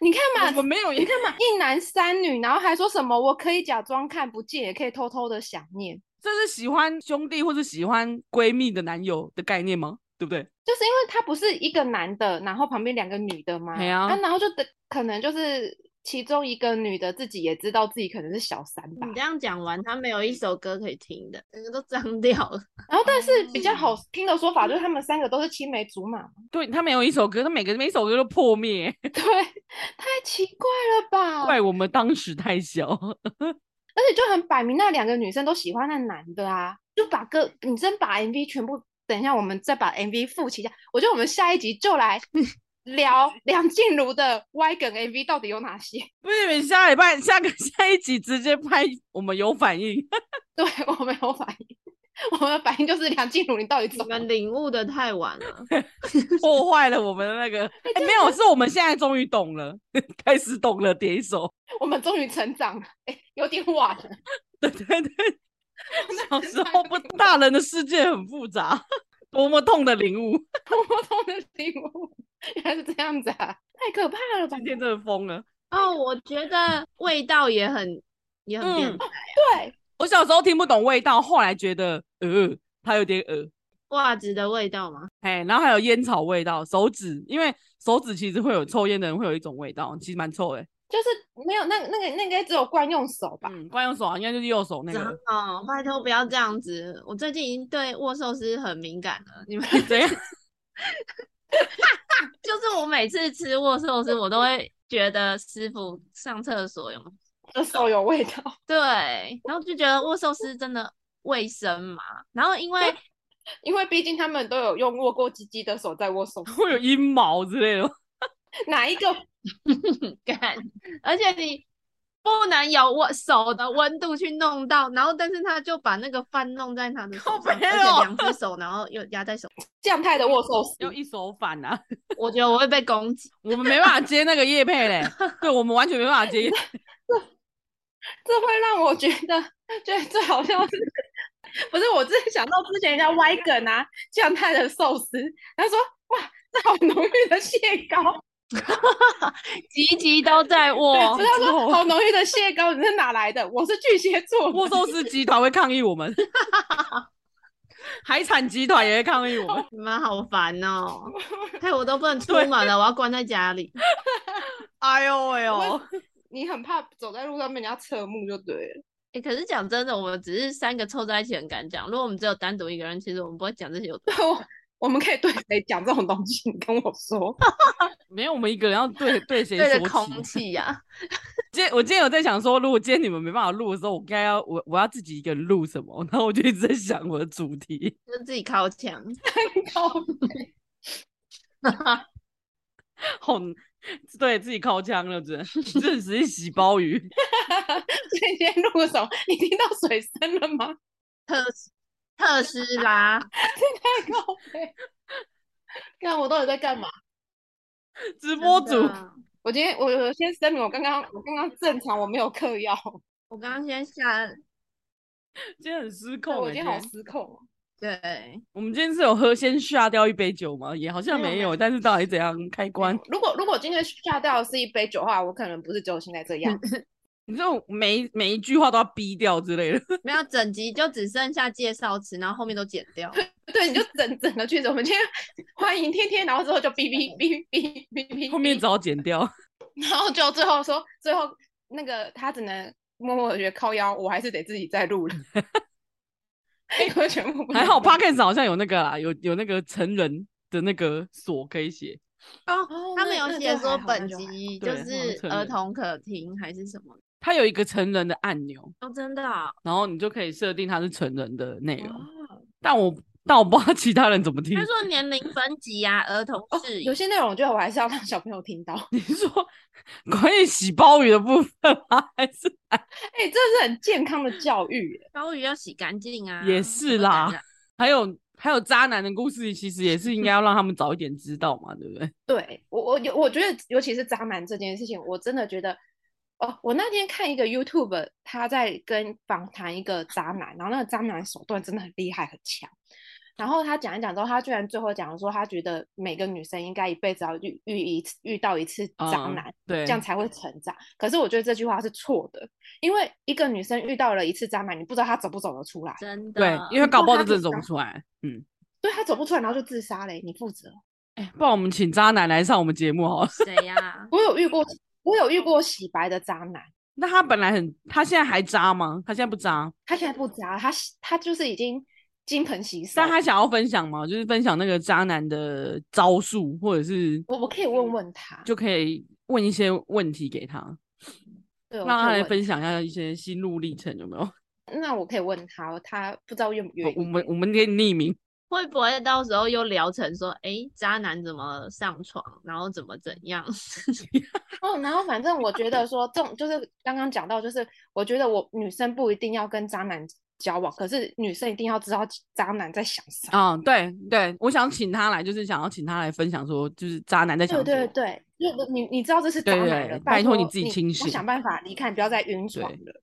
你看嘛，我们没有，你看嘛，一男三女，然后还说什么？我可以假装看不见，也可以偷偷的想念。这是喜欢兄弟或是喜欢闺蜜的男友的概念吗？对不对？就是因为他不是一个男的，然后旁边两个女的嘛？对啊，啊，然后就等可能就是。其中一个女的自己也知道自己可能是小三吧。你这样讲完，她没有一首歌可以听的，整个都脏掉了。然后，但是比较好听的说法就是他们三个都是青梅竹马。对，他没有一首歌，他每个每一首歌都破灭。对，太奇怪了吧？怪我们当时太小，而且就很摆明，那两个女生都喜欢那男的啊，就把歌，你真把 MV 全部，等一下我们再把 MV 复习一下。我觉得我们下一集就来。聊 梁静茹的歪梗 MV 到底有哪些？不是，你下礼拜下个 下一集直接拍，我们有反应。对，我们有反应，我们的反应就是梁静茹，你到底怎么领悟的太晚了，破坏了我们的那个。哎、欸，没有，是我们现在终于懂了，开始懂了，点一首。我们终于成长了，哎、欸，有点晚了。对对对，小时候不，大人的世界很复杂，多么痛的领悟，多么痛的领悟。原来是这样子啊，太可怕了吧！今天真的疯了哦。我觉得味道也很也很变态、嗯。对，我小时候听不懂味道，后来觉得呃，它有点呃。袜子的味道吗？哎，然后还有烟草味道，手指，因为手指其实会有抽烟的人会有一种味道，其实蛮臭的。就是没有那个那个那个应该只有惯用手吧？嗯，惯用手啊，应该就是右手那个。哦，拜托不要这样子，我最近已经对握寿司很敏感了。你们 怎样？就是我每次吃握寿司，我都会觉得师傅上厕所有的手有味道。对，然后就觉得握寿司真的卫生嘛。然后因为 因为毕竟他们都有用握过鸡鸡的手在握寿司，会有阴毛之类的。哪一个？干，而且你不能有握手的温度去弄到，然后但是他就把那个饭弄在他的手上，而且两只手，然后又压在手上，这样态的握寿司要一手反啊！我觉得我会被攻击，我们没办法接那个叶配嘞，对，我们完全没办法接，这这会让我觉得，觉得最好笑是，不是我之前想到之前人家歪梗啊，这样态的寿司，他说哇，这好浓郁的蟹膏。集集都在握，不要说好浓郁的蟹膏，你是哪来的？我是巨蟹座，握寿司集团会抗议我们，海产集团也会抗议我们，你们好烦哦！害我都不能出门了，我要关在家里。哎呦哎呦，你很怕走在路上被人家侧目就对了。哎、欸，可是讲真的，我们只是三个凑在一起很敢讲，如果我们只有单独一个人，其实我们不会讲这些有。我们可以对谁讲这种东西？你跟我说，没有，我们一个人要对对谁说？对空气呀、啊。今天我今天有在想说，如果今天你们没办法录的时候，我该要我我要自己一个人录什么？然后我就一直在想我的主题，就自己靠墙，靠哈哈，好，对自己靠墙了，真的，这只是洗鲍鱼。今天录什么？你听到水声了吗？特斯拉，这太高了！看我到底在干嘛？直播主，我今天我我先声明，我刚刚我刚刚正常，我没有嗑药。我刚刚先下，今天很失控，我今天好失控。对，我们今天是有喝先下掉一杯酒吗？也好像没有，但是到底怎样开关？如果如果今天下掉的是一杯酒的话，我可能不是只有现在这样。你这种每每一句话都要逼掉之类的，没有整集就只剩下介绍词，然后后面都剪掉。对，你就整整个句子，我们今天欢迎天天，然后之后就哔哔哔哔哔哔，后面只好剪掉，然后就最后说，最后那个他只能默默的觉得靠腰，我还是得自己再录了。因为全部还好，Podcast 好像有那个啦，有有那个成人的那个锁可以写哦。他们有写说本集就是儿童可听还是什么？它有一个成人的按钮哦，真的啊，然后你就可以设定它是成人的内容，但我但我不知道其他人怎么听。他说年龄分级呀，儿童是有些内容，我觉得我还是要让小朋友听到。你说关于洗鲍鱼的部分吗？还是哎，这是很健康的教育，鲍鱼要洗干净啊，也是啦。还有还有渣男的故事，其实也是应该要让他们早一点知道嘛，对不对？对我我有我觉得，尤其是渣男这件事情，我真的觉得。哦，我那天看一个 YouTube，他在跟访谈一个渣男，然后那个渣男手段真的很厉害很强。然后他讲一讲之后，他居然最后讲说，他觉得每个女生应该一辈子要遇遇一次遇到一次渣男，嗯，对，这样才会成长。可是我觉得这句话是错的，因为一个女生遇到了一次渣男，你不知道她走不走得出来。真的，对，因为搞不好就真的走不出来。嗯，对，她走不出来，然后就自杀嘞，你负责。哎，不然我们请渣男来上我们节目好了。谁呀、啊？我有遇过。我有遇过洗白的渣男，那他本来很，他现在还渣吗？他现在不渣？他现在不渣，他他就是已经金盆洗手。但他想要分享吗？就是分享那个渣男的招数，或者是我我可以问问他，就可以问一些问题给他，对，让他来分享一下一些心路历程，有没有？那我可以问他，他不知道愿不愿意。我们我们可以匿名。会不会到时候又聊成说，哎，渣男怎么上床，然后怎么怎样？哦，然后反正我觉得说，这种就是刚刚讲到，就是我觉得我女生不一定要跟渣男交往，可是女生一定要知道渣男在想什么。嗯，对对，我想请他来，就是想要请他来分享说，就是渣男在想什么。对对对，你你知道这是渣男的，对对拜托你自己清醒，我想办法离开，不要再晕船了。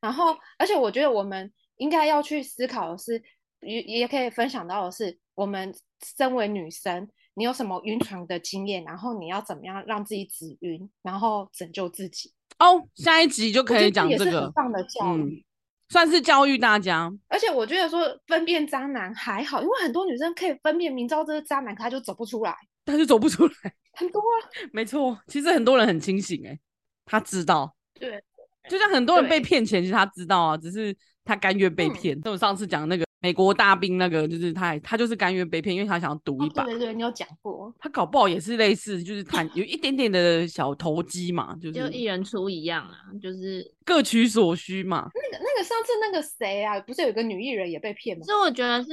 然后，而且我觉得我们应该要去思考的是。也也可以分享到的是，我们身为女生，你有什么晕船的经验？然后你要怎么样让自己止晕，然后拯救自己？哦，下一集就可以讲这个，也是很棒的教育，嗯，算是教育大家。而且我觉得说分辨渣男还好，因为很多女生可以分辨，明知道这是渣男，可他就走不出来，他就走不出来，很多啊，没错，其实很多人很清醒哎，他知道。对，就像很多人被骗钱，其实他知道啊，只是他甘愿被骗。就我上次讲那个美国大兵那个，就是他他就是甘愿被骗，因为他想要赌一把。对对，你有讲过。他搞不好也是类似，就是谈有一点点的小投机嘛，就是就一人出一样啊，就是各取所需嘛。那个那个上次那个谁啊，不是有一个女艺人也被骗吗？所以我觉得是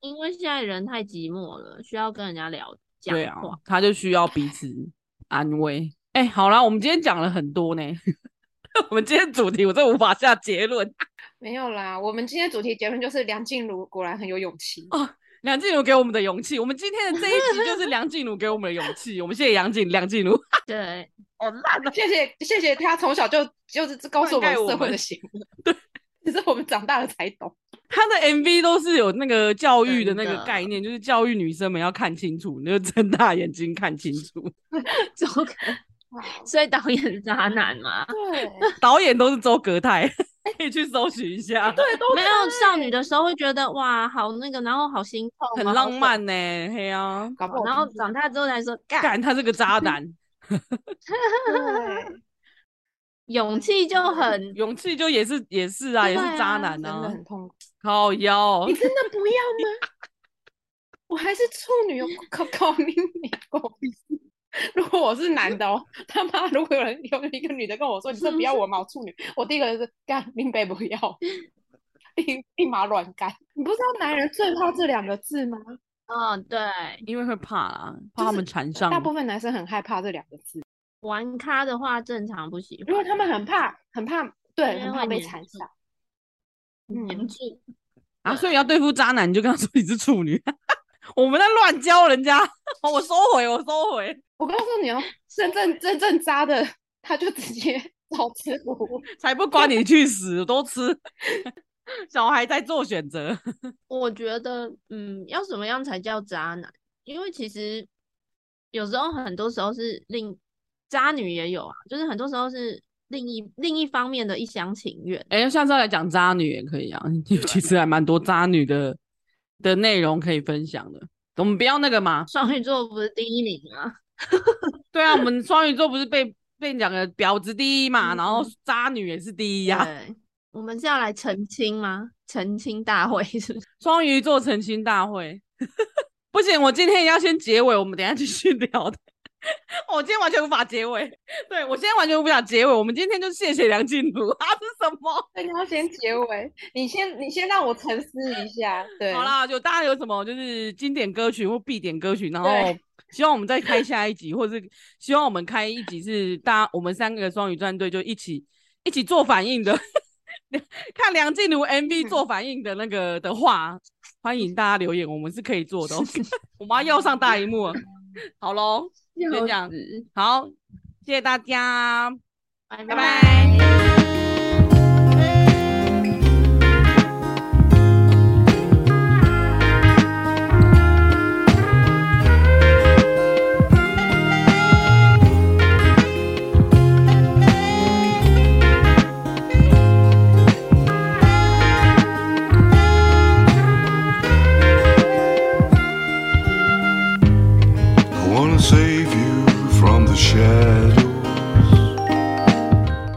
因为现在人太寂寞了，需要跟人家聊。对啊，他就需要彼此安慰。哎、欸，好啦，我们今天讲了很多呢。我们今天主题我真无法下结论。没有啦，我们今天主题结论就是梁静茹果然很有勇气哦。梁静茹给我们的勇气，我们今天的这一集就是梁静茹给我们的勇气。我们谢谢杨静梁静茹。对，好烂的，谢谢谢谢他从小就就是告诉我们社会的行为。对，只是我们长大了才懂。他的 MV 都是有那个教育的那个概念，就是教育女生们要看清楚，你就睁大眼睛看清楚。周格，所以导演是渣男嘛？对，导演都是周格泰，可以去搜寻一下。对，都没有少女的时候会觉得哇，好那个，然后好心痛，很浪漫呢。嘿啊，然后长大之后才说，干他这个渣男。勇气就很，勇气就也是也是啊，也是渣男啊，真的很痛苦。靠腰，你真的不要吗？我还是处女，靠靠你你狗屁事！如果我是男的哦，他妈，如果有人 有一个女的跟我说，你真不要我吗？我处女，我第一个就是干，林北不要，立立马乱干。你不知道男人最怕这两个字吗？嗯，对，因为会怕啦，怕他们缠上。大部分男生很害怕这两个字。玩咖的话，正常不喜欢，因为他们很怕，很怕，对，很怕被缠上。黏住啊！所以要对付渣男，你就跟他说你是处女。我们在乱教人家，我收回，我收回。我告诉你哦，真正真正渣的，他就直接 早吃不，才不管你去死，都吃。小孩在做选择。我觉得，嗯，要什么样才叫渣男？因为其实有时候，很多时候是另。渣女也有啊，就是很多时候是另一另一方面的一厢情愿。哎、欸，下次来讲渣女也可以啊，其实还蛮多渣女的的内容可以分享的。我们不要那个嘛，双鱼座不是第一名吗？对啊，我们双鱼座不是被被讲的婊子第一嘛，然后渣女也是第一呀、啊。对，我们是要来澄清吗？澄清大会是不是？双鱼座澄清大会，不行，我今天要先结尾，我们等一下继续聊的。我今天完全无法结尾，对，我今天完全无法结尾。我们今天就谢谢梁静茹，啊是什么？你要先结尾，你先你先让我沉思一下。对，好啦，就大家有什么就是经典歌曲或必点歌曲，然后希望我们再开下一集，或者是希望我们开一集是大家我们三个双语战队就一起一起做反应的，看梁静茹 MV 做反应的那个的话，欢迎大家留言，我们是可以做的。我妈要要上大荧幕了，好喽。就这样子，好，谢谢大家，拜拜。